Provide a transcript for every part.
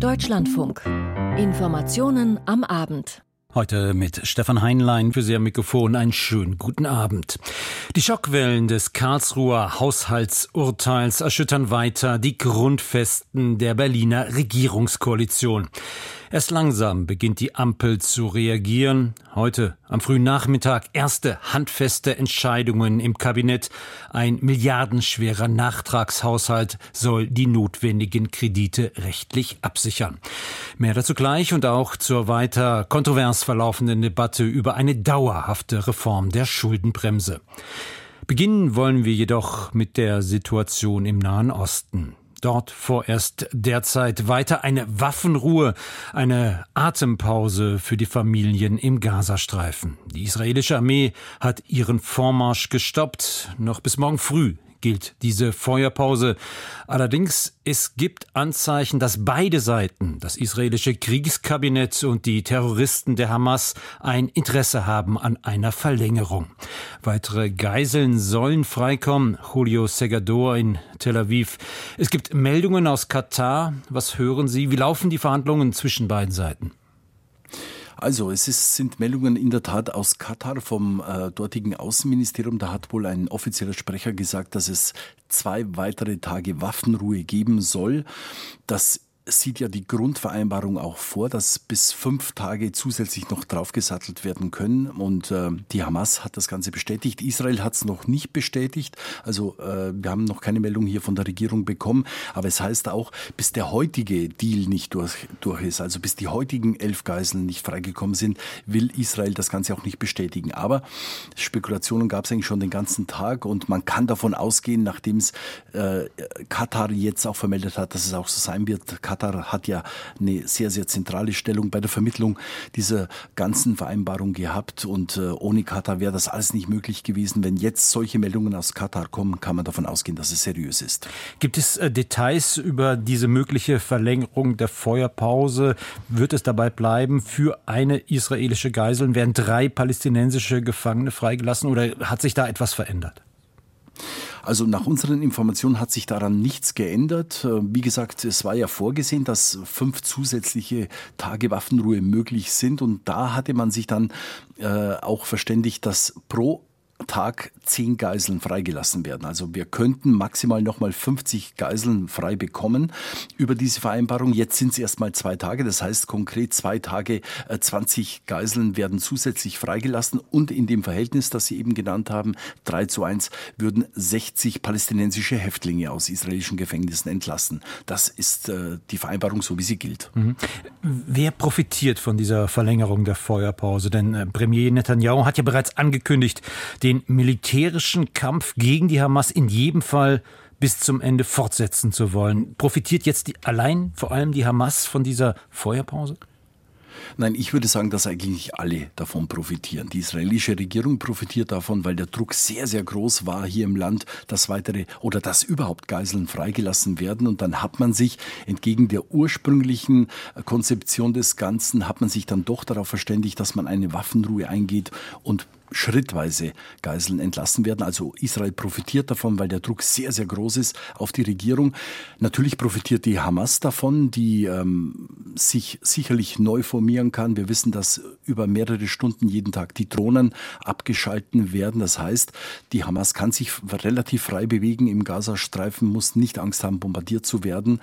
Deutschlandfunk. Informationen am Abend. Heute mit Stefan Heinlein für Sie am Mikrofon. Einen schönen guten Abend. Die Schockwellen des Karlsruher Haushaltsurteils erschüttern weiter die Grundfesten der Berliner Regierungskoalition. Erst langsam beginnt die Ampel zu reagieren. Heute am frühen Nachmittag erste handfeste Entscheidungen im Kabinett. Ein milliardenschwerer Nachtragshaushalt soll die notwendigen Kredite rechtlich absichern. Mehr dazu gleich und auch zur weiter kontrovers verlaufenden Debatte über eine dauerhafte Reform der Schuldenbremse. Beginnen wollen wir jedoch mit der Situation im Nahen Osten. Dort vorerst derzeit weiter eine Waffenruhe, eine Atempause für die Familien im Gazastreifen. Die israelische Armee hat ihren Vormarsch gestoppt. Noch bis morgen früh gilt diese Feuerpause. Allerdings, es gibt Anzeichen, dass beide Seiten, das israelische Kriegskabinett und die Terroristen der Hamas, ein Interesse haben an einer Verlängerung. Weitere Geiseln sollen freikommen. Julio Segador in Tel Aviv. Es gibt Meldungen aus Katar. Was hören Sie? Wie laufen die Verhandlungen zwischen beiden Seiten? Also es ist, sind Meldungen in der Tat aus Katar vom äh, dortigen Außenministerium. Da hat wohl ein offizieller Sprecher gesagt, dass es zwei weitere Tage Waffenruhe geben soll. Das sieht ja die Grundvereinbarung auch vor, dass bis fünf Tage zusätzlich noch draufgesattelt werden können. Und äh, die Hamas hat das Ganze bestätigt. Israel hat es noch nicht bestätigt. Also äh, wir haben noch keine Meldung hier von der Regierung bekommen. Aber es heißt auch, bis der heutige Deal nicht durch, durch ist, also bis die heutigen elf Geiseln nicht freigekommen sind, will Israel das Ganze auch nicht bestätigen. Aber Spekulationen gab es eigentlich schon den ganzen Tag und man kann davon ausgehen, nachdem es äh, Katar jetzt auch vermeldet hat, dass es auch so sein wird. Katar hat ja eine sehr, sehr zentrale Stellung bei der Vermittlung dieser ganzen Vereinbarung gehabt. Und äh, ohne Katar wäre das alles nicht möglich gewesen. Wenn jetzt solche Meldungen aus Katar kommen, kann man davon ausgehen, dass es seriös ist. Gibt es äh, Details über diese mögliche Verlängerung der Feuerpause? Wird es dabei bleiben für eine israelische Geisel? Werden drei palästinensische Gefangene freigelassen oder hat sich da etwas verändert? Also nach unseren Informationen hat sich daran nichts geändert. Äh, wie gesagt, es war ja vorgesehen, dass fünf zusätzliche Tage Waffenruhe möglich sind. Und da hatte man sich dann äh, auch verständigt, dass pro Tag zehn Geiseln freigelassen werden. Also wir könnten maximal nochmal 50 Geiseln frei bekommen über diese Vereinbarung. Jetzt sind es erstmal zwei Tage. Das heißt konkret zwei Tage 20 äh, Geiseln werden zusätzlich freigelassen und in dem Verhältnis, das Sie eben genannt haben, 3 zu 1, würden 60 palästinensische Häftlinge aus israelischen Gefängnissen entlassen. Das ist äh, die Vereinbarung so, wie sie gilt. Mhm. Wer profitiert von dieser Verlängerung der Feuerpause? Denn äh, Premier Netanyahu hat ja bereits angekündigt, den militärischen Kampf gegen die Hamas in jedem Fall bis zum Ende fortsetzen zu wollen. Profitiert jetzt die, allein vor allem die Hamas von dieser Feuerpause? Nein, ich würde sagen, dass eigentlich alle davon profitieren. Die israelische Regierung profitiert davon, weil der Druck sehr, sehr groß war hier im Land, dass weitere oder dass überhaupt Geiseln freigelassen werden. Und dann hat man sich entgegen der ursprünglichen Konzeption des Ganzen, hat man sich dann doch darauf verständigt, dass man eine Waffenruhe eingeht und schrittweise Geiseln entlassen werden. Also Israel profitiert davon, weil der Druck sehr, sehr groß ist auf die Regierung. Natürlich profitiert die Hamas davon, die ähm, sich sicherlich neu formieren kann. Wir wissen, dass über mehrere Stunden jeden Tag die Drohnen abgeschalten werden. Das heißt, die Hamas kann sich relativ frei bewegen im Gazastreifen, muss nicht Angst haben, bombardiert zu werden.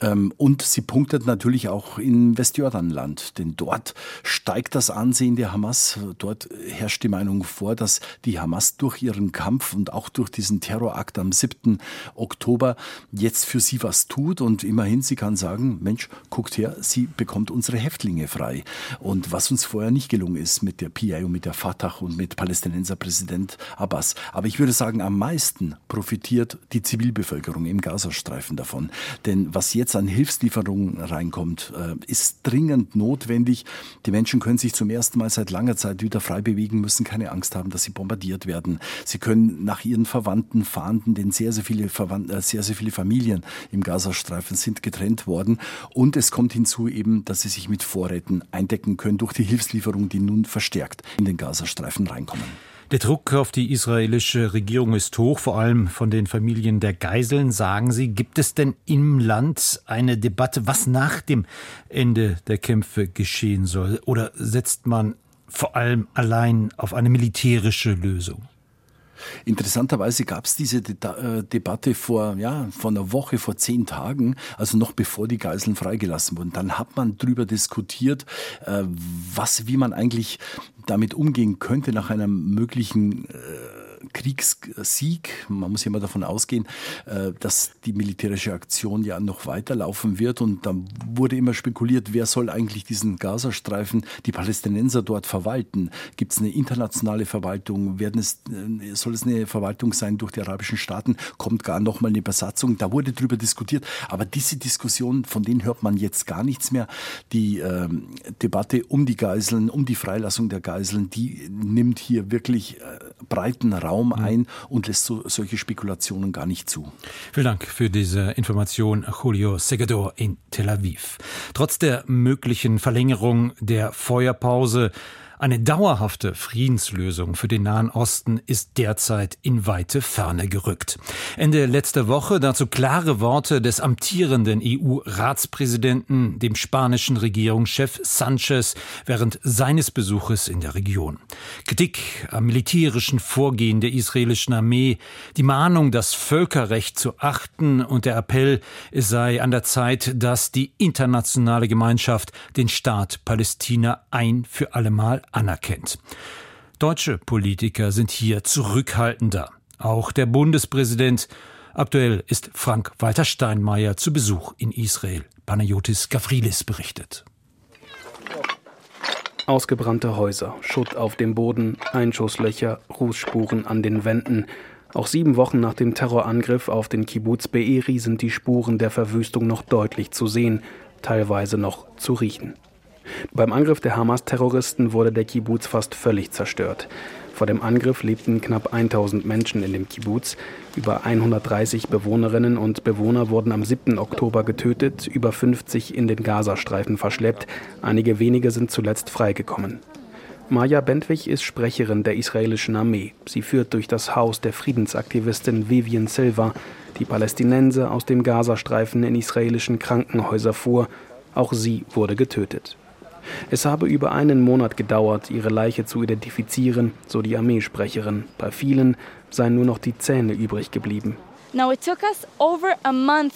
Ähm, und sie punktet natürlich auch in Westjordanland, denn dort steigt das Ansehen der Hamas. Dort herrscht die Meinung vor, dass die Hamas durch ihren Kampf und auch durch diesen Terrorakt am 7. Oktober jetzt für sie was tut und immerhin sie kann sagen, Mensch, guckt her, sie bekommt unsere Häftlinge frei. Und was uns vorher nicht gelungen ist mit der PI und mit der Fatah und mit Palästinenser Präsident Abbas. Aber ich würde sagen, am meisten profitiert die Zivilbevölkerung im Gazastreifen davon. Denn was jetzt an Hilfslieferungen reinkommt, äh, ist dringend notwendig. Die Menschen können sich zum ersten Mal seit langer Zeit wieder frei bewegen müssen keine Angst haben, dass sie bombardiert werden. Sie können nach ihren Verwandten fahnden, denn sehr, sehr viele, Verwand äh, sehr, sehr viele Familien im Gazastreifen sind getrennt worden. Und es kommt hinzu eben, dass sie sich mit Vorräten eindecken können durch die Hilfslieferungen, die nun verstärkt in den Gazastreifen reinkommen. Der Druck auf die israelische Regierung ist hoch, vor allem von den Familien der Geiseln. Sagen Sie, gibt es denn im Land eine Debatte, was nach dem Ende der Kämpfe geschehen soll? Oder setzt man vor allem allein auf eine militärische Lösung? Interessanterweise gab es diese De äh, Debatte vor, ja, vor einer Woche, vor zehn Tagen, also noch bevor die Geiseln freigelassen wurden. Dann hat man darüber diskutiert, äh, was, wie man eigentlich damit umgehen könnte nach einer möglichen äh, Kriegssieg. Man muss ja immer davon ausgehen, äh, dass die militärische Aktion ja noch weiterlaufen wird. Und dann wurde immer spekuliert, wer soll eigentlich diesen Gazastreifen, die Palästinenser dort verwalten? Gibt es eine internationale Verwaltung? Werden es, äh, soll es eine Verwaltung sein durch die arabischen Staaten? Kommt gar noch mal eine Besatzung? Da wurde darüber diskutiert. Aber diese Diskussion, von denen hört man jetzt gar nichts mehr. Die äh, Debatte um die Geiseln, um die Freilassung der Geiseln, die nimmt hier wirklich äh, breiten Raum Raum mhm. ein und lässt so, solche Spekulationen gar nicht zu. Vielen Dank für diese Information, Julio Segador in Tel Aviv. Trotz der möglichen Verlängerung der Feuerpause eine dauerhafte Friedenslösung für den Nahen Osten ist derzeit in weite Ferne gerückt. Ende letzter Woche dazu klare Worte des amtierenden EU-Ratspräsidenten, dem spanischen Regierungschef Sanchez, während seines Besuches in der Region. Kritik am militärischen Vorgehen der israelischen Armee, die Mahnung, das Völkerrecht zu achten und der Appell, es sei an der Zeit, dass die internationale Gemeinschaft den Staat Palästina ein für allemal anerkennt. Deutsche Politiker sind hier zurückhaltender. Auch der Bundespräsident. Aktuell ist Frank-Walter Steinmeier zu Besuch in Israel. Panayotis Gavrilis berichtet. Ausgebrannte Häuser, Schutt auf dem Boden, Einschusslöcher, Rußspuren an den Wänden. Auch sieben Wochen nach dem Terrorangriff auf den Kibbutz Be'eri sind die Spuren der Verwüstung noch deutlich zu sehen, teilweise noch zu riechen. Beim Angriff der Hamas-Terroristen wurde der Kibbutz fast völlig zerstört. Vor dem Angriff lebten knapp 1000 Menschen in dem Kibbutz. Über 130 Bewohnerinnen und Bewohner wurden am 7. Oktober getötet, über 50 in den Gazastreifen verschleppt. Einige wenige sind zuletzt freigekommen. Maja Bentwig ist Sprecherin der israelischen Armee. Sie führt durch das Haus der Friedensaktivistin Vivian Silva, die Palästinenser aus dem Gazastreifen in israelischen Krankenhäuser fuhr. Auch sie wurde getötet. Es habe über einen Monat gedauert, ihre Leiche zu identifizieren, so die Armeesprecherin. Bei vielen seien nur noch die Zähne übrig geblieben. Now it took us over a month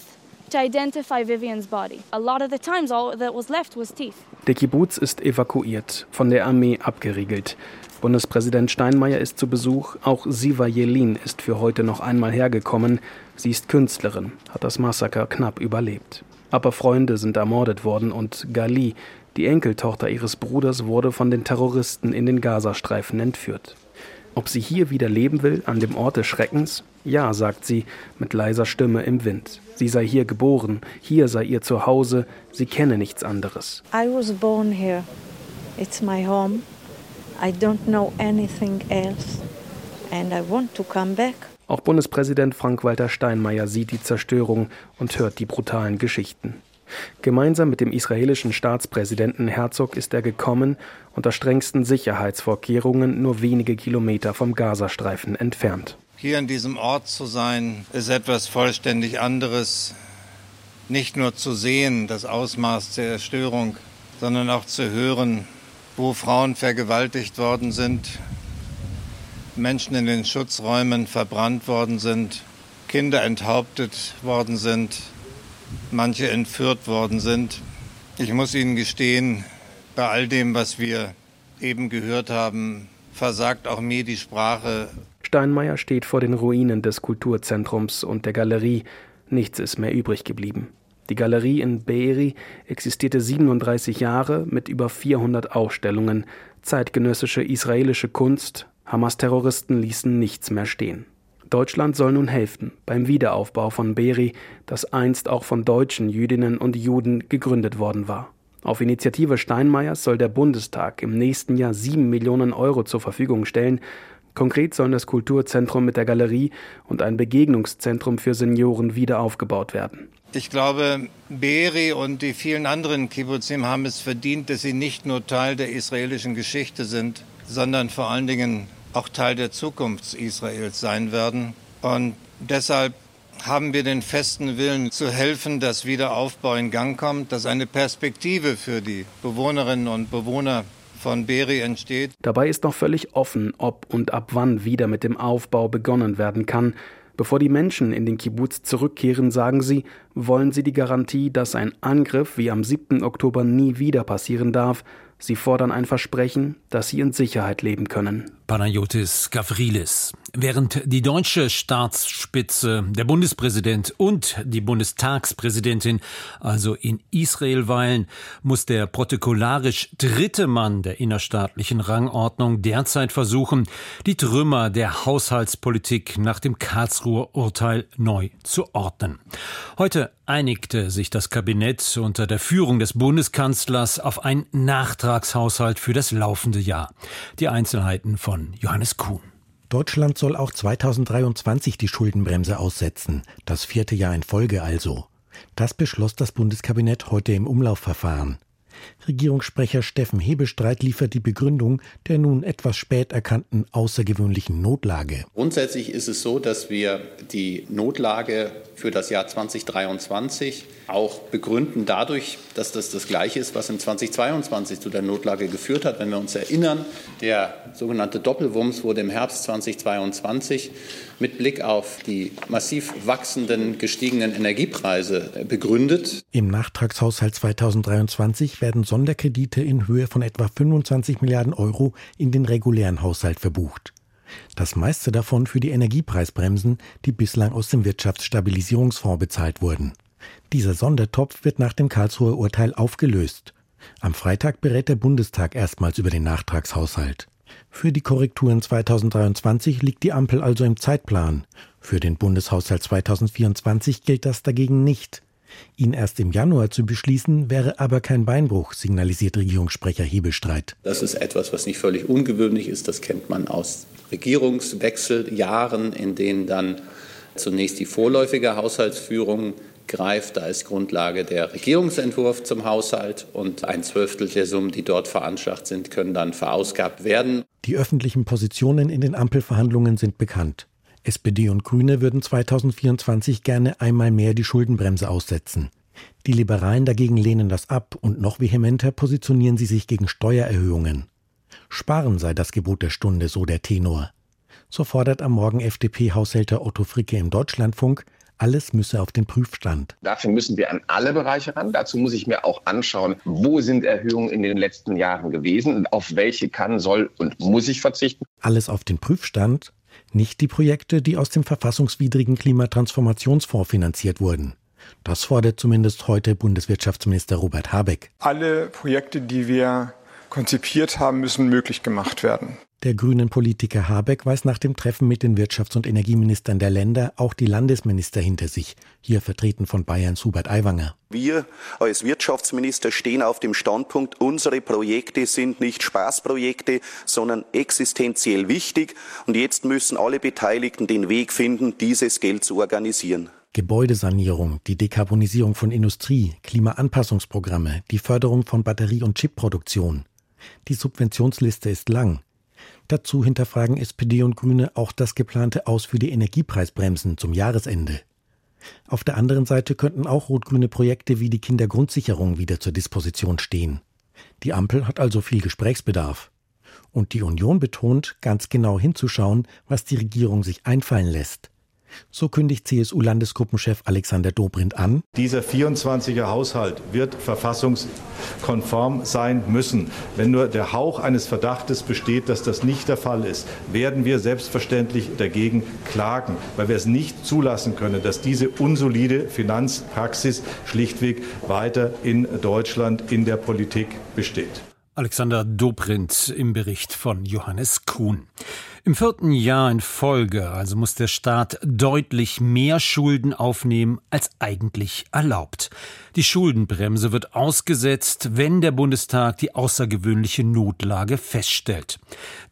to identify Vivian's body. A lot of the times all that was left was teeth. Der Kibbutz ist evakuiert, von der Armee abgeriegelt. Bundespräsident Steinmeier ist zu Besuch. Auch Siva Jelin ist für heute noch einmal hergekommen. Sie ist Künstlerin, hat das Massaker knapp überlebt. Aber Freunde sind ermordet worden und Gali, die Enkeltochter ihres Bruders wurde von den Terroristen in den Gazastreifen entführt. Ob sie hier wieder leben will, an dem Ort des Schreckens? Ja, sagt sie mit leiser Stimme im Wind. Sie sei hier geboren, hier sei ihr Zuhause, sie kenne nichts anderes. I was born here. It's my home. I don't know anything else. And I want to come back. Auch Bundespräsident Frank-Walter Steinmeier sieht die Zerstörung und hört die brutalen Geschichten. Gemeinsam mit dem israelischen Staatspräsidenten Herzog ist er gekommen, unter strengsten Sicherheitsvorkehrungen nur wenige Kilometer vom Gazastreifen entfernt. Hier an diesem Ort zu sein, ist etwas vollständig anderes. Nicht nur zu sehen, das Ausmaß der Zerstörung, sondern auch zu hören, wo Frauen vergewaltigt worden sind, Menschen in den Schutzräumen verbrannt worden sind, Kinder enthauptet worden sind, manche entführt worden sind. Ich muss Ihnen gestehen, bei all dem, was wir eben gehört haben, versagt auch mir die Sprache. Steinmeier steht vor den Ruinen des Kulturzentrums und der Galerie. Nichts ist mehr übrig geblieben. Die Galerie in Beeri existierte 37 Jahre mit über 400 Ausstellungen, zeitgenössische israelische Kunst. Hamas-Terroristen ließen nichts mehr stehen. Deutschland soll nun helfen beim Wiederaufbau von Beri, das einst auch von deutschen Jüdinnen und Juden gegründet worden war. Auf Initiative Steinmeiers soll der Bundestag im nächsten Jahr sieben Millionen Euro zur Verfügung stellen. Konkret sollen das Kulturzentrum mit der Galerie und ein Begegnungszentrum für Senioren wieder aufgebaut werden. Ich glaube, Beri und die vielen anderen Kibbutzim haben es verdient, dass sie nicht nur Teil der israelischen Geschichte sind, sondern vor allen Dingen auch Teil der Zukunft Israels sein werden. Und deshalb haben wir den festen Willen zu helfen, dass Wiederaufbau in Gang kommt, dass eine Perspektive für die Bewohnerinnen und Bewohner von Beri entsteht. Dabei ist noch völlig offen, ob und ab wann wieder mit dem Aufbau begonnen werden kann. Bevor die Menschen in den Kibbutz zurückkehren, sagen sie, wollen sie die Garantie, dass ein Angriff wie am 7. Oktober nie wieder passieren darf, Sie fordern ein Versprechen, dass sie in Sicherheit leben können. Panayotis Gavrilis. Während die deutsche Staatsspitze, der Bundespräsident und die Bundestagspräsidentin also in Israel weilen, muss der protokollarisch dritte Mann der innerstaatlichen Rangordnung derzeit versuchen, die Trümmer der Haushaltspolitik nach dem Karlsruher Urteil neu zu ordnen. Heute einigte sich das Kabinett unter der Führung des Bundeskanzlers auf einen Nachtragshaushalt für das laufende Jahr. Die Einzelheiten von Johannes Kuhn. Deutschland soll auch 2023 die Schuldenbremse aussetzen, das vierte Jahr in Folge also. Das beschloss das Bundeskabinett heute im Umlaufverfahren. Regierungssprecher Steffen Hebestreit liefert die Begründung der nun etwas spät erkannten außergewöhnlichen Notlage. Grundsätzlich ist es so, dass wir die Notlage für das Jahr 2023 auch begründen dadurch, dass das das Gleiche ist, was in 2022 zu der Notlage geführt hat. Wenn wir uns erinnern, der sogenannte Doppelwumms wurde im Herbst 2022 mit Blick auf die massiv wachsenden, gestiegenen Energiepreise begründet. Im Nachtragshaushalt 2023 werden Sonderkredite in Höhe von etwa 25 Milliarden Euro in den regulären Haushalt verbucht. Das meiste davon für die Energiepreisbremsen, die bislang aus dem Wirtschaftsstabilisierungsfonds bezahlt wurden. Dieser Sondertopf wird nach dem Karlsruher Urteil aufgelöst. Am Freitag berät der Bundestag erstmals über den Nachtragshaushalt. Für die Korrekturen 2023 liegt die Ampel also im Zeitplan. Für den Bundeshaushalt 2024 gilt das dagegen nicht. Ihn erst im Januar zu beschließen, wäre aber kein Beinbruch, signalisiert Regierungssprecher Hebelstreit. Das ist etwas, was nicht völlig ungewöhnlich ist. Das kennt man aus Regierungswechseljahren, in denen dann zunächst die vorläufige Haushaltsführung greift. Da ist Grundlage der Regierungsentwurf zum Haushalt und ein Zwölftel der Summen, die dort veranschlagt sind, können dann verausgabt werden. Die öffentlichen Positionen in den Ampelverhandlungen sind bekannt. SPD und Grüne würden 2024 gerne einmal mehr die Schuldenbremse aussetzen. Die Liberalen dagegen lehnen das ab und noch vehementer positionieren sie sich gegen Steuererhöhungen. Sparen sei das Gebot der Stunde, so der Tenor. So fordert am Morgen FDP-Haushälter Otto Fricke im Deutschlandfunk, alles müsse auf den Prüfstand. Dafür müssen wir an alle Bereiche ran. Dazu muss ich mir auch anschauen, wo sind Erhöhungen in den letzten Jahren gewesen und auf welche kann, soll und muss ich verzichten. Alles auf den Prüfstand, nicht die Projekte, die aus dem verfassungswidrigen Klimatransformationsfonds finanziert wurden. Das fordert zumindest heute Bundeswirtschaftsminister Robert Habeck. Alle Projekte, die wir konzipiert haben, müssen möglich gemacht werden. Der grünen Politiker Habeck weiß nach dem Treffen mit den Wirtschafts- und Energieministern der Länder auch die Landesminister hinter sich, hier vertreten von Bayerns Hubert Aiwanger. Wir als Wirtschaftsminister stehen auf dem Standpunkt, unsere Projekte sind nicht Spaßprojekte, sondern existenziell wichtig. Und jetzt müssen alle Beteiligten den Weg finden, dieses Geld zu organisieren. Gebäudesanierung, die Dekarbonisierung von Industrie, Klimaanpassungsprogramme, die Förderung von Batterie- und Chipproduktion. Die Subventionsliste ist lang. Dazu hinterfragen SPD und Grüne auch das geplante Aus für die Energiepreisbremsen zum Jahresende. Auf der anderen Seite könnten auch rot-grüne Projekte wie die Kindergrundsicherung wieder zur Disposition stehen. Die Ampel hat also viel Gesprächsbedarf. Und die Union betont, ganz genau hinzuschauen, was die Regierung sich einfallen lässt. So kündigt CSU-Landesgruppenchef Alexander Dobrindt an. Dieser 24er Haushalt wird verfassungskonform sein müssen. Wenn nur der Hauch eines Verdachtes besteht, dass das nicht der Fall ist, werden wir selbstverständlich dagegen klagen, weil wir es nicht zulassen können, dass diese unsolide Finanzpraxis schlichtweg weiter in Deutschland in der Politik besteht. Alexander Dobrindt im Bericht von Johannes Kuhn. Im vierten Jahr in Folge also muss der Staat deutlich mehr Schulden aufnehmen als eigentlich erlaubt. Die Schuldenbremse wird ausgesetzt, wenn der Bundestag die außergewöhnliche Notlage feststellt.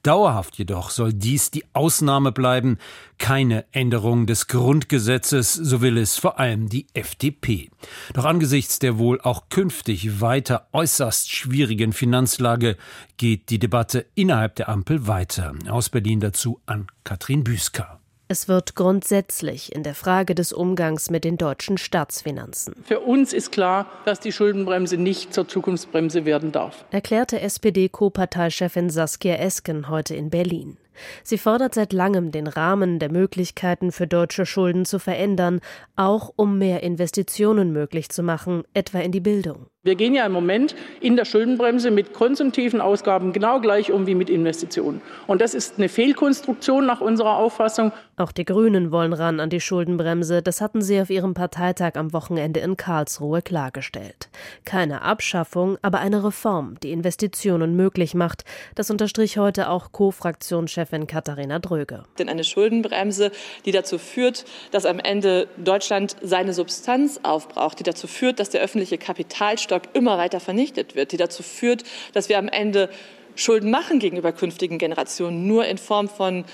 Dauerhaft jedoch soll dies die Ausnahme bleiben, keine Änderung des Grundgesetzes, so will es vor allem die FDP. Doch angesichts der wohl auch künftig weiter äußerst schwierigen Finanzlage geht die Debatte innerhalb der Ampel weiter. Aus Berlin dazu an Katrin Büsker. Es wird grundsätzlich in der Frage des Umgangs mit den deutschen Staatsfinanzen. Für uns ist klar, dass die Schuldenbremse nicht zur Zukunftsbremse werden darf, erklärte SPD-Co-Parteichefin Saskia Esken heute in Berlin. Sie fordert seit langem, den Rahmen der Möglichkeiten für deutsche Schulden zu verändern, auch um mehr Investitionen möglich zu machen, etwa in die Bildung. Wir gehen ja im Moment in der Schuldenbremse mit konsumtiven Ausgaben genau gleich um wie mit Investitionen. Und das ist eine Fehlkonstruktion nach unserer Auffassung. Auch die Grünen wollen ran an die Schuldenbremse. Das hatten sie auf ihrem Parteitag am Wochenende in Karlsruhe klargestellt. Keine Abschaffung, aber eine Reform, die Investitionen möglich macht. Das unterstrich heute auch Co-Fraktionschefin Katharina Dröge. Denn eine Schuldenbremse, die dazu führt, dass am Ende Deutschland seine Substanz aufbraucht, die dazu führt, dass der öffentliche Kapitalstock Stock immer weiter vernichtet wird, die dazu führt, dass wir am Ende Schulden machen gegenüber künftigen Generationen, nur in Form von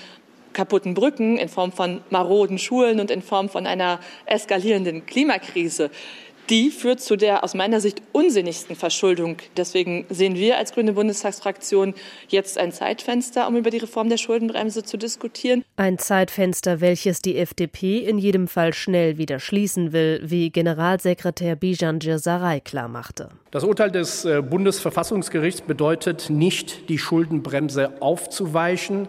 kaputten Brücken, in Form von maroden Schulen und in Form von einer eskalierenden Klimakrise die führt zu der aus meiner Sicht unsinnigsten Verschuldung. Deswegen sehen wir als Grüne Bundestagsfraktion jetzt ein Zeitfenster, um über die Reform der Schuldenbremse zu diskutieren. Ein Zeitfenster, welches die FDP in jedem Fall schnell wieder schließen will, wie Generalsekretär Bijan Djirsaray klarmachte. Das Urteil des äh, Bundesverfassungsgerichts bedeutet nicht, die Schuldenbremse aufzuweichen,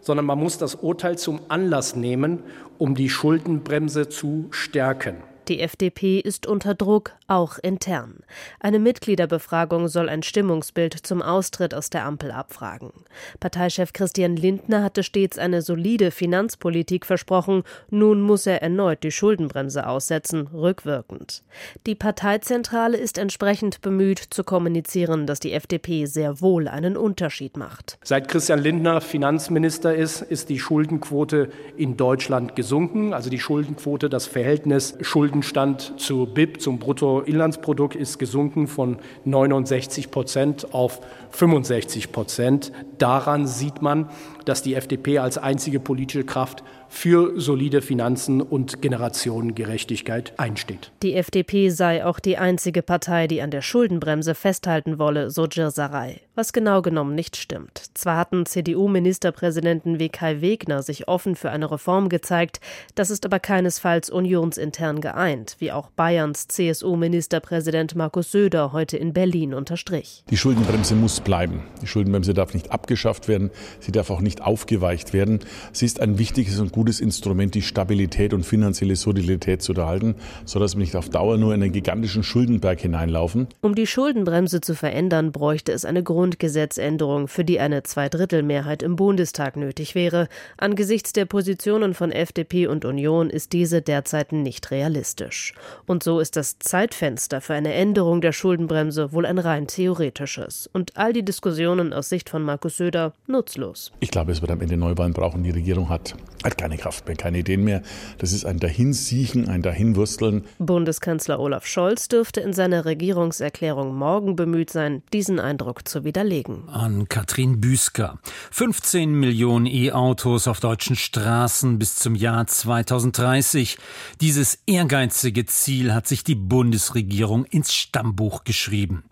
sondern man muss das Urteil zum Anlass nehmen, um die Schuldenbremse zu stärken. Die FDP ist unter Druck, auch intern. Eine Mitgliederbefragung soll ein Stimmungsbild zum Austritt aus der Ampel abfragen. Parteichef Christian Lindner hatte stets eine solide Finanzpolitik versprochen. Nun muss er erneut die Schuldenbremse aussetzen, rückwirkend. Die Parteizentrale ist entsprechend bemüht zu kommunizieren, dass die FDP sehr wohl einen Unterschied macht. Seit Christian Lindner Finanzminister ist, ist die Schuldenquote in Deutschland gesunken. Also die Schuldenquote, das Verhältnis Schulden Schuldenstand zu BIP, zum Bruttoinlandsprodukt, ist gesunken von 69 Prozent auf 65 Prozent. Daran sieht man, dass die FDP als einzige politische Kraft für solide Finanzen und Generationengerechtigkeit einsteht. Die FDP sei auch die einzige Partei, die an der Schuldenbremse festhalten wolle, so Girsaray. Was genau genommen nicht stimmt. Zwar hatten CDU-Ministerpräsidenten wie Kai Wegner sich offen für eine Reform gezeigt, das ist aber keinesfalls unionsintern geeint, wie auch Bayerns CSU-Ministerpräsident Markus Söder heute in Berlin unterstrich. Die Schuldenbremse muss bleiben. Die Schuldenbremse darf nicht abgeschafft werden, sie darf auch nicht aufgeweicht werden. Sie ist ein wichtiges und gutes Instrument, die Stabilität und finanzielle Solidität zu erhalten, sodass wir nicht auf Dauer nur in einen gigantischen Schuldenberg hineinlaufen. Um die Schuldenbremse zu verändern, bräuchte es eine Grundgesetzänderung, für die eine Zweidrittelmehrheit im Bundestag nötig wäre. Angesichts der Positionen von FDP und Union ist diese derzeit nicht realistisch. Und so ist das Zeitfenster für eine Änderung der Schuldenbremse wohl ein rein theoretisches. Und all die Diskussionen aus Sicht von Markus Söder nutzlos. Ich glaube, es wird am Ende Neuwahlen brauchen. Die Regierung hat, hat keine Kraft mehr, keine Ideen mehr. Das ist ein Dahinsiechen, ein Dahinwursteln. Bundeskanzler Olaf Scholz dürfte in seiner Regierungserklärung morgen bemüht sein, diesen Eindruck zu widerlegen. An Katrin Büsker. 15 Millionen E-Autos auf deutschen Straßen bis zum Jahr 2030. Dieses ehrgeizige Ziel hat sich die Bundesregierung ins Stammbuch geschrieben.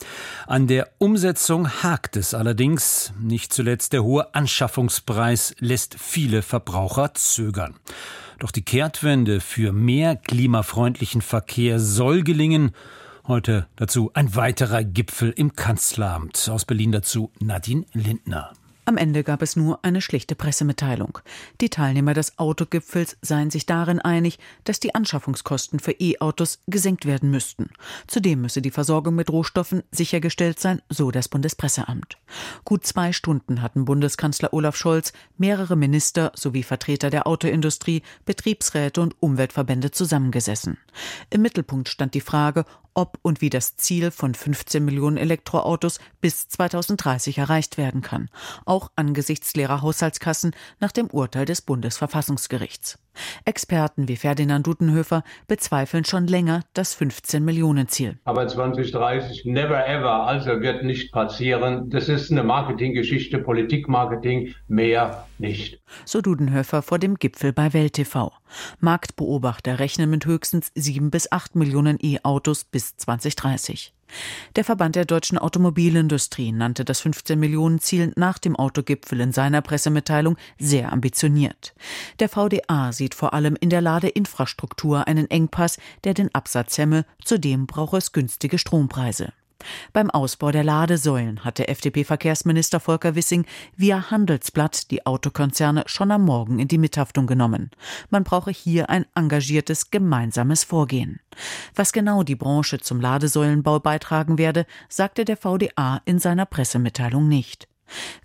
An der Umsetzung hakt es allerdings. Nicht zuletzt der hohe Anschaffungspreis lässt viele Verbraucher zögern. Doch die Kehrtwende für mehr klimafreundlichen Verkehr soll gelingen. Heute dazu ein weiterer Gipfel im Kanzleramt. Aus Berlin dazu Nadine Lindner. Am Ende gab es nur eine schlichte Pressemitteilung. Die Teilnehmer des Autogipfels seien sich darin einig, dass die Anschaffungskosten für E-Autos gesenkt werden müssten. Zudem müsse die Versorgung mit Rohstoffen sichergestellt sein, so das Bundespresseamt. Gut zwei Stunden hatten Bundeskanzler Olaf Scholz, mehrere Minister sowie Vertreter der Autoindustrie, Betriebsräte und Umweltverbände zusammengesessen. Im Mittelpunkt stand die Frage, ob und wie das Ziel von 15 Millionen Elektroautos bis 2030 erreicht werden kann, auch angesichts leerer Haushaltskassen nach dem Urteil des Bundesverfassungsgerichts. Experten wie Ferdinand Dudenhöfer bezweifeln schon länger das 15 Millionen Ziel. Aber 2030 never ever, also wird nicht passieren. Das ist eine Marketinggeschichte, Politikmarketing, mehr nicht. So Dudenhöfer vor dem Gipfel bei Welt TV. Marktbeobachter rechnen mit höchstens sieben bis acht Millionen E-Autos bis 2030. Der Verband der deutschen Automobilindustrie nannte das 15 Millionen Ziel nach dem Autogipfel in seiner Pressemitteilung sehr ambitioniert. Der VDA sieht vor allem in der Ladeinfrastruktur einen Engpass, der den Absatz hemme, zudem brauche es günstige Strompreise. Beim Ausbau der Ladesäulen hat der FDP-Verkehrsminister Volker Wissing via Handelsblatt die Autokonzerne schon am Morgen in die Mithaftung genommen. Man brauche hier ein engagiertes gemeinsames Vorgehen. Was genau die Branche zum Ladesäulenbau beitragen werde, sagte der VDA in seiner Pressemitteilung nicht.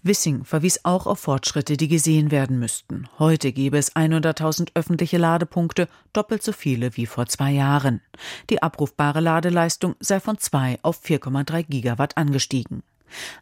Wissing verwies auch auf Fortschritte, die gesehen werden müssten. Heute gäbe es 100.000 öffentliche Ladepunkte, doppelt so viele wie vor zwei Jahren. Die abrufbare Ladeleistung sei von 2 auf 4,3 Gigawatt angestiegen.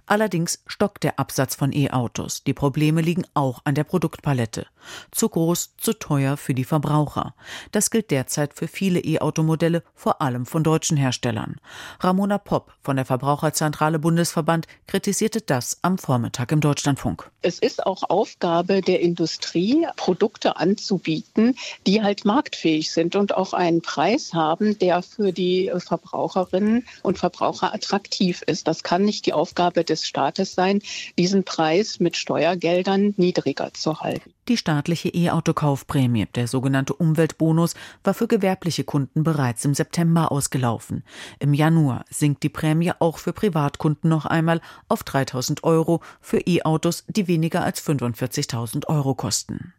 Allerdings stockt der Absatz von E-Autos. Die Probleme liegen auch an der Produktpalette. Zu groß, zu teuer für die Verbraucher. Das gilt derzeit für viele E-Automodelle, vor allem von deutschen Herstellern. Ramona Popp von der Verbraucherzentrale Bundesverband kritisierte das am Vormittag im Deutschlandfunk. Es ist auch Aufgabe der Industrie, Produkte anzubieten, die halt marktfähig sind und auch einen Preis haben, der für die Verbraucherinnen und Verbraucher attraktiv ist. Das kann nicht die Aufgabe Aufgabe des Staates sein, diesen Preis mit Steuergeldern niedriger zu halten. Die staatliche E-Auto-Kaufprämie, der sogenannte Umweltbonus, war für gewerbliche Kunden bereits im September ausgelaufen. Im Januar sinkt die Prämie auch für Privatkunden noch einmal auf 3000 Euro für E-Autos, die weniger als 45.000 Euro kosten.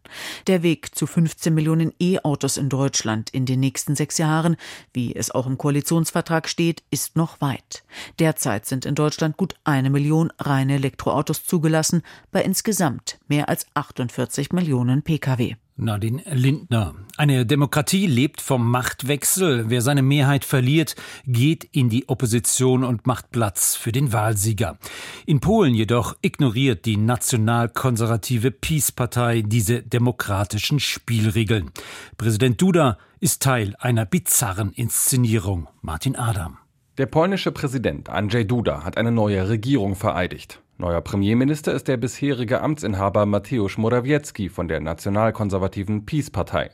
Der Weg zu 15 Millionen E-Autos in Deutschland in den nächsten sechs Jahren, wie es auch im Koalitionsvertrag steht, ist noch weit. Derzeit sind in Deutschland gut eine Million reine Elektroautos zugelassen, bei insgesamt mehr als 48 Millionen Pkw. Nadine Lindner. Eine Demokratie lebt vom Machtwechsel. Wer seine Mehrheit verliert, geht in die Opposition und macht Platz für den Wahlsieger. In Polen jedoch ignoriert die nationalkonservative Peace-Partei diese demokratischen Spielregeln. Präsident Duda ist Teil einer bizarren Inszenierung. Martin Adam. Der polnische Präsident Andrzej Duda hat eine neue Regierung vereidigt. Neuer Premierminister ist der bisherige Amtsinhaber Mateusz Morawiecki von der nationalkonservativen PiS-Partei.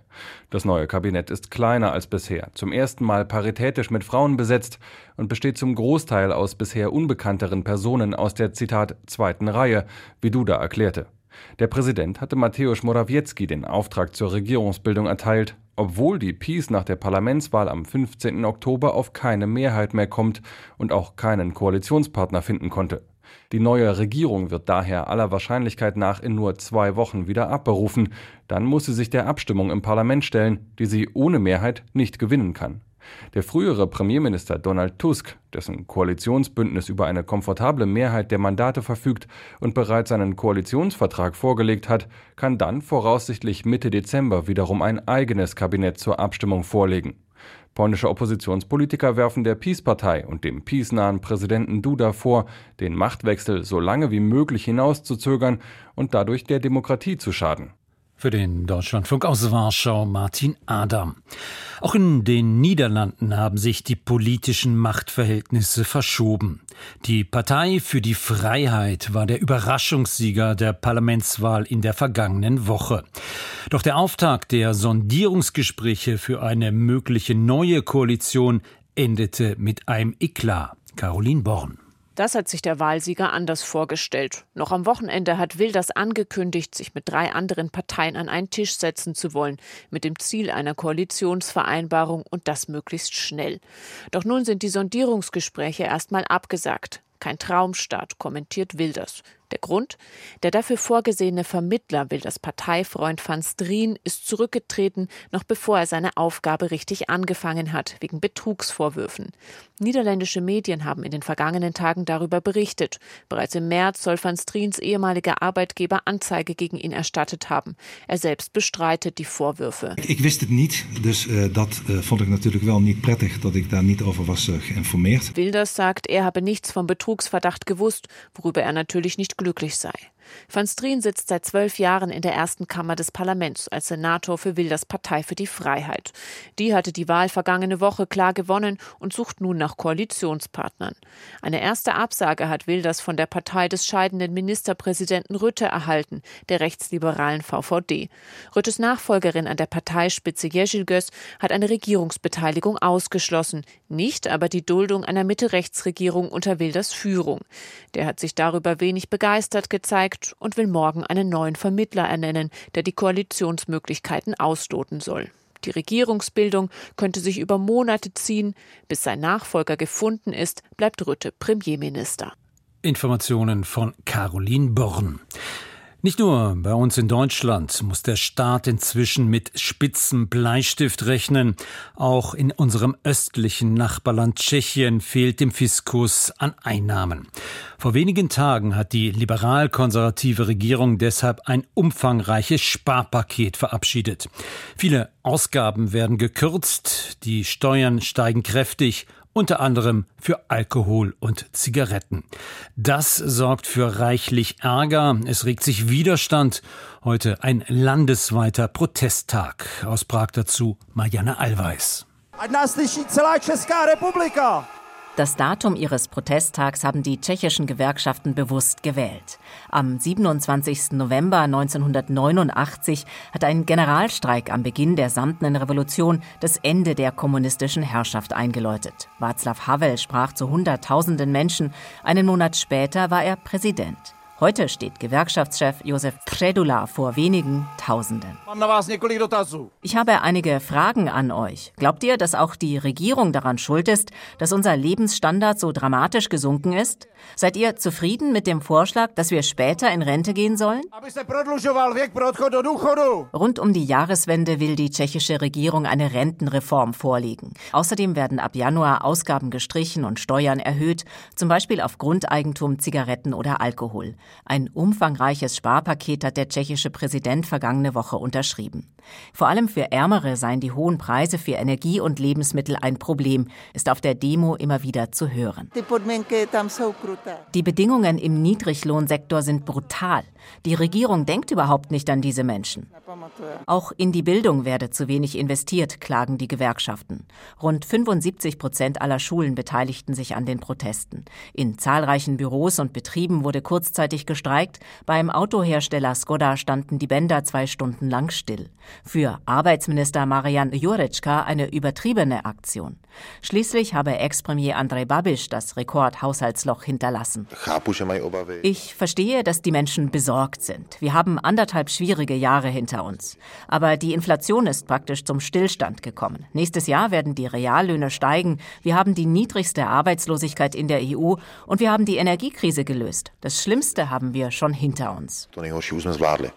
Das neue Kabinett ist kleiner als bisher, zum ersten Mal paritätisch mit Frauen besetzt und besteht zum Großteil aus bisher unbekannteren Personen aus der Zitat zweiten Reihe, wie Duda erklärte. Der Präsident hatte Mateusz Morawiecki den Auftrag zur Regierungsbildung erteilt, obwohl die PiS nach der Parlamentswahl am 15. Oktober auf keine Mehrheit mehr kommt und auch keinen Koalitionspartner finden konnte. Die neue Regierung wird daher aller Wahrscheinlichkeit nach in nur zwei Wochen wieder abberufen. Dann muss sie sich der Abstimmung im Parlament stellen, die sie ohne Mehrheit nicht gewinnen kann. Der frühere Premierminister Donald Tusk, dessen Koalitionsbündnis über eine komfortable Mehrheit der Mandate verfügt und bereits seinen Koalitionsvertrag vorgelegt hat, kann dann voraussichtlich Mitte Dezember wiederum ein eigenes Kabinett zur Abstimmung vorlegen. Polnische Oppositionspolitiker werfen der PiS-Partei und dem PiS-nahen Präsidenten Duda vor, den Machtwechsel so lange wie möglich hinauszuzögern und dadurch der Demokratie zu schaden. Für den Deutschlandfunk aus Warschau Martin Adam. Auch in den Niederlanden haben sich die politischen Machtverhältnisse verschoben. Die Partei für die Freiheit war der Überraschungssieger der Parlamentswahl in der vergangenen Woche. Doch der Auftakt der Sondierungsgespräche für eine mögliche neue Koalition endete mit einem Eklat. Caroline Born. Das hat sich der Wahlsieger anders vorgestellt. Noch am Wochenende hat Wilders angekündigt, sich mit drei anderen Parteien an einen Tisch setzen zu wollen, mit dem Ziel einer Koalitionsvereinbarung und das möglichst schnell. Doch nun sind die Sondierungsgespräche erstmal abgesagt. Kein Traumstart, kommentiert Wilders. Der Grund? Der dafür vorgesehene Vermittler will das Parteifreund van Strien ist zurückgetreten, noch bevor er seine Aufgabe richtig angefangen hat, wegen Betrugsvorwürfen. Niederländische Medien haben in den vergangenen Tagen darüber berichtet. Bereits im März soll van Striens ehemaliger Arbeitgeber Anzeige gegen ihn erstattet haben. Er selbst bestreitet die Vorwürfe. Ich wusste es nicht, dus uh, dat uh, vond ik natuurlijk wel niet prettig, dat ik daar niet over was uh, geïnformeerd. Wilders sagt, er habe nichts vom Betrugsverdacht gewusst, worüber er natürlich nicht glücklich sei. Van Strien sitzt seit zwölf Jahren in der ersten Kammer des Parlaments als Senator für Wilders Partei für die Freiheit. Die hatte die Wahl vergangene Woche klar gewonnen und sucht nun nach Koalitionspartnern. Eine erste Absage hat Wilders von der Partei des scheidenden Ministerpräsidenten Rütte erhalten, der rechtsliberalen VVD. Rüttes Nachfolgerin an der Parteispitze Jeschilgös hat eine Regierungsbeteiligung ausgeschlossen, nicht aber die Duldung einer Mitte-Rechts-Regierung unter Wilders Führung. Der hat sich darüber wenig begeistert gezeigt und will morgen einen neuen Vermittler ernennen, der die Koalitionsmöglichkeiten ausloten soll. Die Regierungsbildung könnte sich über Monate ziehen. Bis sein Nachfolger gefunden ist, bleibt Rütte Premierminister. Informationen von Caroline Born. Nicht nur bei uns in Deutschland muss der Staat inzwischen mit spitzem Bleistift rechnen. Auch in unserem östlichen Nachbarland Tschechien fehlt dem Fiskus an Einnahmen. Vor wenigen Tagen hat die liberal-konservative Regierung deshalb ein umfangreiches Sparpaket verabschiedet. Viele Ausgaben werden gekürzt, die Steuern steigen kräftig unter anderem für Alkohol und Zigaretten. Das sorgt für reichlich Ärger, es regt sich Widerstand. Heute ein landesweiter Protesttag. Aus Prag dazu Marianne Allweis. Ať! Das Datum ihres Protesttags haben die tschechischen Gewerkschaften bewusst gewählt. Am 27. November 1989 hat ein Generalstreik am Beginn der Samtenen Revolution das Ende der kommunistischen Herrschaft eingeläutet. Václav Havel sprach zu Hunderttausenden Menschen. Einen Monat später war er Präsident. Heute steht Gewerkschaftschef Josef Predula vor wenigen Tausenden. Ich habe einige Fragen an euch. Glaubt ihr, dass auch die Regierung daran schuld ist, dass unser Lebensstandard so dramatisch gesunken ist? Seid ihr zufrieden mit dem Vorschlag, dass wir später in Rente gehen sollen? Rund um die Jahreswende will die tschechische Regierung eine Rentenreform vorlegen. Außerdem werden ab Januar Ausgaben gestrichen und Steuern erhöht, zum Beispiel auf Grundeigentum, Zigaretten oder Alkohol. Ein umfangreiches Sparpaket hat der tschechische Präsident vergangene Woche unterschrieben. Vor allem für Ärmere seien die hohen Preise für Energie und Lebensmittel ein Problem, ist auf der Demo immer wieder zu hören. Die Bedingungen im Niedriglohnsektor sind brutal. Die Regierung denkt überhaupt nicht an diese Menschen. Auch in die Bildung werde zu wenig investiert, klagen die Gewerkschaften. Rund 75 Prozent aller Schulen beteiligten sich an den Protesten. In zahlreichen Büros und Betrieben wurde kurzzeitig gestreikt. Beim Autohersteller Skoda standen die Bänder zwei Stunden lang still. Für Arbeitsminister Marian Jurecka eine übertriebene Aktion. Schließlich habe Ex-Premier Andrej Babiš das Rekordhaushaltsloch hinterlassen. Ich verstehe, dass die Menschen besorgt sind. Wir haben anderthalb schwierige Jahre hinter uns. Aber die Inflation ist praktisch zum Stillstand gekommen. Nächstes Jahr werden die Reallöhne steigen. Wir haben die niedrigste Arbeitslosigkeit in der EU und wir haben die Energiekrise gelöst. Das Schlimmste haben wir schon hinter uns.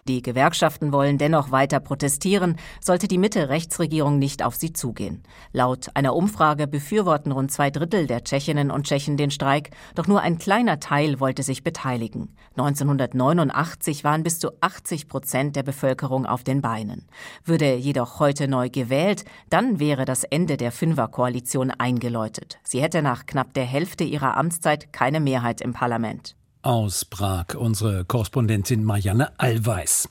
Die Gewerkschaften wollen dennoch weiter protestieren, sollte die Mitte-Rechtsregierung nicht auf sie zugehen. Laut einer Umfrage Umfrage befürworten rund zwei Drittel der Tschechinnen und Tschechen den Streik, doch nur ein kleiner Teil wollte sich beteiligen. 1989 waren bis zu 80 Prozent der Bevölkerung auf den Beinen. Würde jedoch heute neu gewählt, dann wäre das Ende der Fünferkoalition eingeläutet. Sie hätte nach knapp der Hälfte ihrer Amtszeit keine Mehrheit im Parlament. Aus Prag unsere Korrespondentin Marianne Allweis.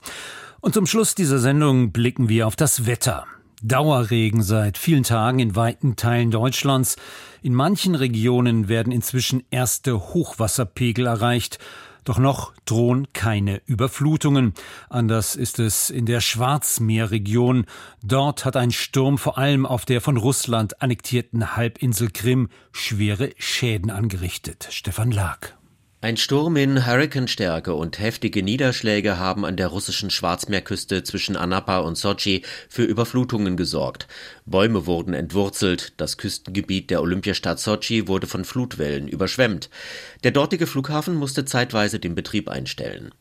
Und zum Schluss dieser Sendung blicken wir auf das Wetter. Dauerregen seit vielen Tagen in weiten Teilen Deutschlands. In manchen Regionen werden inzwischen erste Hochwasserpegel erreicht. Doch noch drohen keine Überflutungen. Anders ist es in der Schwarzmeerregion. Dort hat ein Sturm vor allem auf der von Russland annektierten Halbinsel Krim schwere Schäden angerichtet. Stefan Lag. Ein Sturm in Hurrikanstärke und heftige Niederschläge haben an der russischen Schwarzmeerküste zwischen Anapa und Sochi für Überflutungen gesorgt. Bäume wurden entwurzelt, das Küstengebiet der Olympiastadt Sochi wurde von Flutwellen überschwemmt. Der dortige Flughafen musste zeitweise den Betrieb einstellen.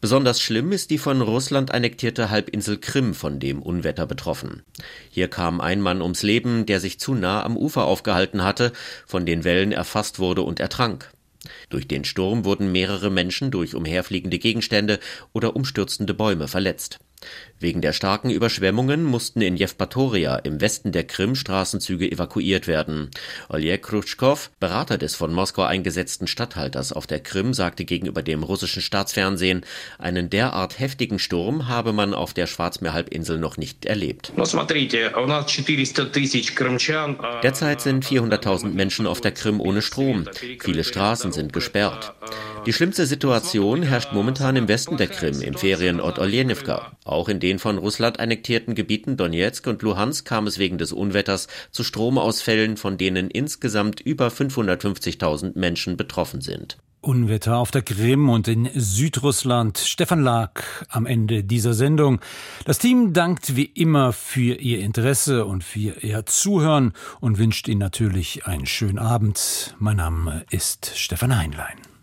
Besonders schlimm ist die von Russland annektierte Halbinsel Krim von dem Unwetter betroffen. Hier kam ein Mann ums Leben, der sich zu nah am Ufer aufgehalten hatte, von den Wellen erfasst wurde und ertrank. Durch den Sturm wurden mehrere Menschen durch umherfliegende Gegenstände oder umstürzende Bäume verletzt. Wegen der starken Überschwemmungen mussten in Jewpatoria im Westen der Krim Straßenzüge evakuiert werden. Oleg Krutschkow, Berater des von Moskau eingesetzten Statthalters auf der Krim, sagte gegenüber dem russischen Staatsfernsehen, einen derart heftigen Sturm habe man auf der Schwarzmeerhalbinsel noch nicht erlebt. Derzeit sind 400.000 Menschen auf der Krim ohne Strom. Viele Straßen sind gesperrt. Die schlimmste Situation herrscht momentan im Westen der Krim, im Ferienort Oljenivka. Auch in den von Russland annektierten Gebieten Donetsk und Luhansk kam es wegen des Unwetters zu Stromausfällen, von denen insgesamt über 550.000 Menschen betroffen sind. Unwetter auf der Krim und in Südrussland. Stefan Lag am Ende dieser Sendung. Das Team dankt wie immer für Ihr Interesse und für Ihr Zuhören und wünscht Ihnen natürlich einen schönen Abend. Mein Name ist Stefan Heinlein.